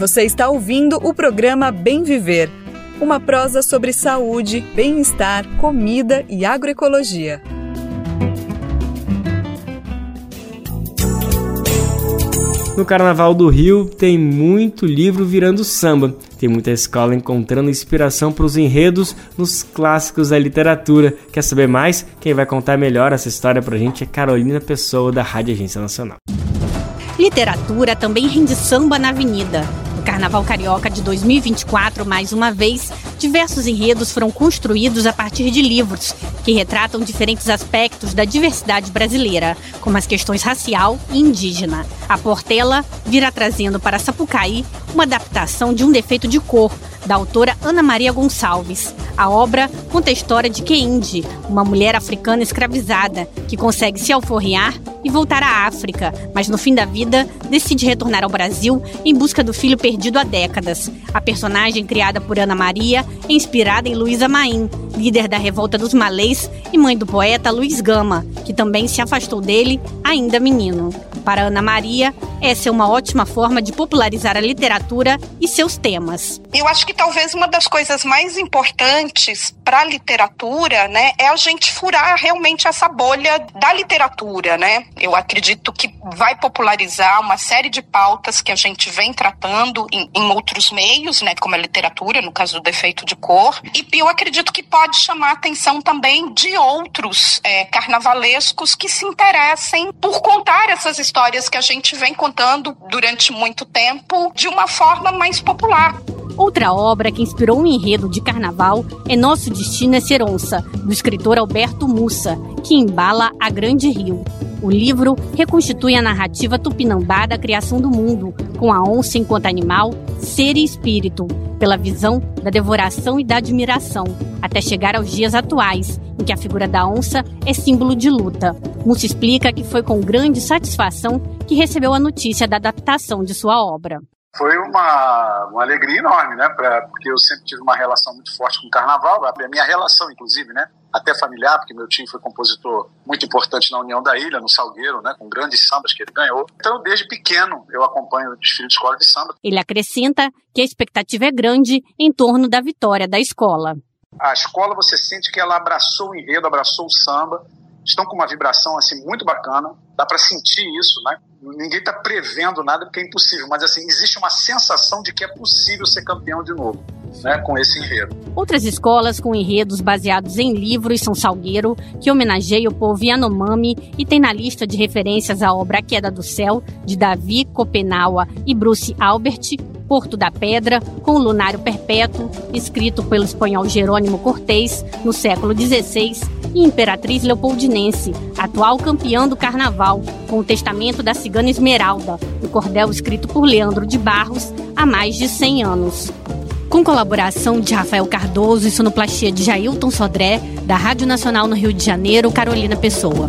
Você está ouvindo o programa Bem Viver, uma prosa sobre saúde, bem-estar, comida e agroecologia. No Carnaval do Rio tem muito livro virando samba. Tem muita escola encontrando inspiração para os enredos nos clássicos da literatura. Quer saber mais? Quem vai contar melhor essa história para a gente é Carolina Pessoa, da Rádio Agência Nacional. Literatura também rende samba na avenida Carnaval Carioca de 2024, mais uma vez, diversos enredos foram construídos a partir de livros que retratam diferentes aspectos da diversidade brasileira, como as questões racial e indígena. A Portela virá trazendo para Sapucaí uma adaptação de Um Defeito de Cor, da autora Ana Maria Gonçalves. A obra conta a história de Keinde, uma mulher africana escravizada que consegue se alforriar e voltar à África, mas no fim da vida decide retornar ao Brasil em busca do filho perdido há décadas. A personagem criada por Ana Maria é inspirada em Luísa Maim, líder da revolta dos malês e mãe do poeta Luiz Gama, que também se afastou dele ainda menino. Para Ana Maria, essa é uma ótima forma de popularizar a literatura e seus temas. Eu acho que talvez uma das coisas mais importantes para a literatura, né, é a gente furar realmente essa bolha da literatura, né? Eu acredito que vai popularizar uma série de pautas que a gente vem tratando em, em outros meios, né, como a literatura, no caso do defeito de cor, e eu acredito que pode chamar a atenção também de outros é, carnavalescos que se interessem por contar essas histórias que a gente vem contando durante muito tempo de uma forma mais popular. Outra obra que inspirou um enredo de carnaval é Nosso Destino é Ser Onça, do escritor Alberto Mussa, que embala a Grande Rio. O livro reconstitui a narrativa tupinambá da criação do mundo, com a onça enquanto animal, ser e espírito, pela visão da devoração e da admiração, até chegar aos dias atuais, em que a figura da onça é símbolo de luta. Mussa explica que foi com grande satisfação que recebeu a notícia da adaptação de sua obra foi uma, uma alegria enorme, né? Pra, porque eu sempre tive uma relação muito forte com o carnaval, a minha relação, inclusive, né? Até familiar, porque meu tio foi compositor muito importante na União da Ilha, no Salgueiro, né? Com grandes sambas que ele ganhou. Então, desde pequeno, eu acompanho o desfile de escola de samba. Ele acrescenta que a expectativa é grande em torno da vitória da escola. A escola, você sente que ela abraçou o enredo, abraçou o samba, estão com uma vibração assim muito bacana, dá para sentir isso, né? ninguém está prevendo nada porque é impossível, mas assim, existe uma sensação de que é possível ser campeão de novo. Né, com esse enredo. Outras escolas com enredos baseados em livros são Salgueiro, que homenageia o povo Yanomami e tem na lista de referências a obra A Queda do Céu, de Davi Copenaua e Bruce Albert, Porto da Pedra, com o Lunário Perpétuo, escrito pelo espanhol Jerônimo Cortés no século XVI, e Imperatriz Leopoldinense, atual campeã do carnaval, com o testamento da cigana Esmeralda, o cordel escrito por Leandro de Barros há mais de 100 anos. Com colaboração de Rafael Cardoso e sonoplastia de Jailton Sodré, da Rádio Nacional no Rio de Janeiro, Carolina Pessoa.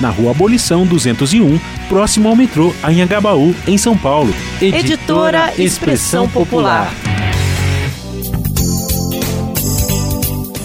na Rua Abolição 201, próximo ao metrô Anhangabaú, em São Paulo. Editora, editora Expressão Popular.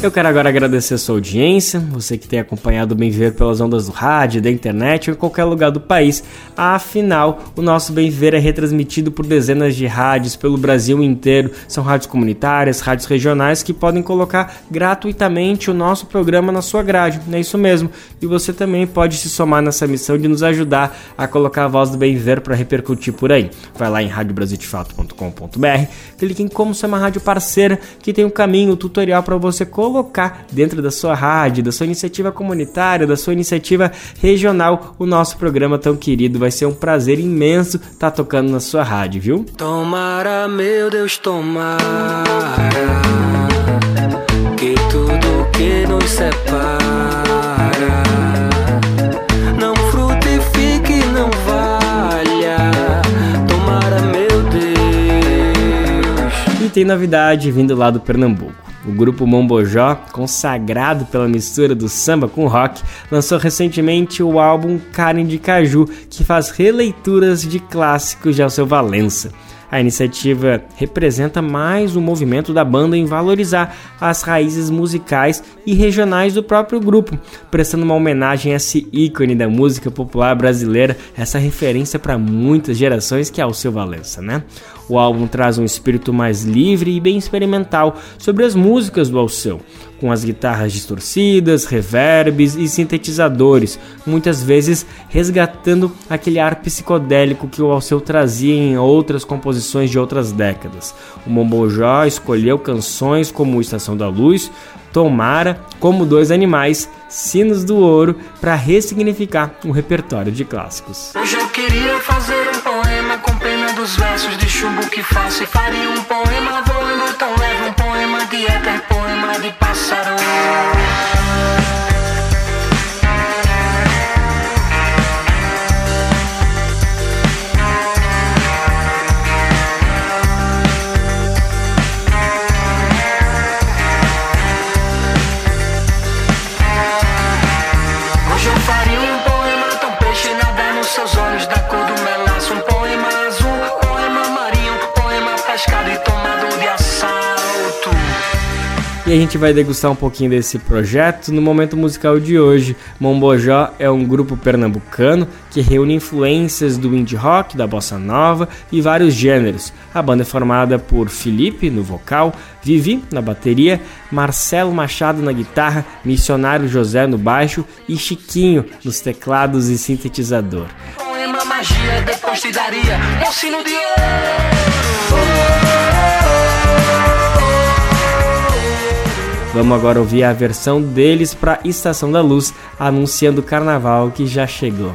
Eu quero agora agradecer sua audiência, você que tem acompanhado o Bem Viver pelas ondas do rádio, da internet ou em qualquer lugar do país. Afinal, o nosso Bem Viver é retransmitido por dezenas de rádios pelo Brasil inteiro. São rádios comunitárias, rádios regionais que podem colocar gratuitamente o nosso programa na sua grade. É isso mesmo. E você também pode se somar nessa missão de nos ajudar a colocar a voz do Bem Viver para repercutir por aí. Vai lá em radiobrasildefato.com.br, clique em como ser uma rádio parceira que tem um caminho, um tutorial para você colocar colocar dentro da sua rádio, da sua iniciativa comunitária, da sua iniciativa regional, o nosso programa tão querido. Vai ser um prazer imenso estar tá tocando na sua rádio, viu? Tomara, meu Deus, tomara que tudo que nos separa não frutifique, não valha. Tomara, meu Deus. E tem novidade vindo lá do Pernambuco. O grupo Mombojó, consagrado pela mistura do samba com rock, lançou recentemente o álbum Karen de Caju, que faz releituras de clássicos de Alceu Valença. A iniciativa representa mais um movimento da banda em valorizar as raízes musicais e regionais do próprio grupo, prestando uma homenagem a esse ícone da música popular brasileira, essa referência para muitas gerações que é o seu Valença, né? O álbum traz um espírito mais livre e bem experimental sobre as músicas do Alceu, com as guitarras distorcidas, reverbs e sintetizadores, muitas vezes resgatando aquele ar psicodélico que o Alceu trazia em outras composições de outras décadas. O Mombojó escolheu canções como Estação da Luz, Tomara, como Dois Animais, Sinos do Ouro, para ressignificar um repertório de clássicos. Queria fazer dos versos de chumbo que faço e faria um poema voando tão leve, um poema de éter, poema de pássaro. Gente vai degustar um pouquinho desse projeto no momento musical de hoje. Mombojó é um grupo pernambucano que reúne influências do indie rock, da bossa nova e vários gêneros. A banda é formada por Felipe no vocal, Vivi na bateria, Marcelo Machado na guitarra, Missionário José no baixo e Chiquinho nos teclados e sintetizador. Poema magia, Vamos agora ouvir a versão deles para Estação da Luz, anunciando o carnaval que já chegou.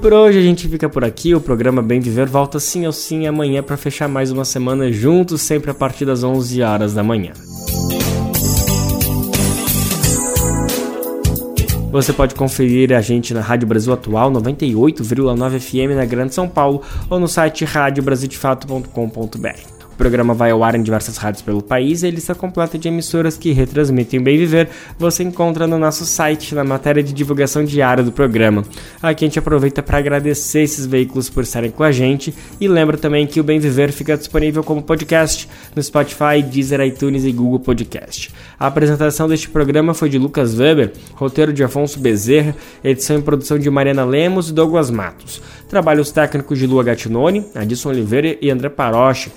Por hoje a gente fica por aqui. O programa Bem Viver volta sim ou sim amanhã para fechar mais uma semana juntos, sempre a partir das 11 horas da manhã. Você pode conferir a gente na Rádio Brasil Atual 98,9 FM na Grande São Paulo ou no site radiobrasildefato.com.br programa vai ao ar em diversas rádios pelo país e a lista completa de emissoras que retransmitem o Bem Viver você encontra no nosso site, na matéria de divulgação diária do programa. Aqui a gente aproveita para agradecer esses veículos por estarem com a gente e lembra também que o Bem Viver fica disponível como podcast no Spotify, Deezer, iTunes e Google Podcast. A apresentação deste programa foi de Lucas Weber, roteiro de Afonso Bezerra, edição e produção de Mariana Lemos e Douglas Matos. Trabalhos técnicos de Lua Gattinoni, Adilson Oliveira e André Paroche.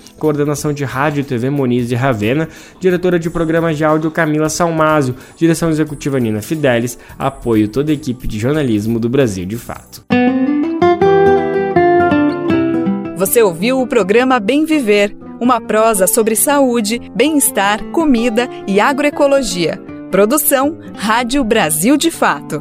Coordenação de Rádio e TV Moniz de Ravena. Diretora de programas de áudio Camila Salmásio. Direção executiva Nina Fidelis. Apoio toda a equipe de jornalismo do Brasil de Fato. Você ouviu o programa Bem Viver, uma prosa sobre saúde, bem-estar, comida e agroecologia. Produção Rádio Brasil de Fato.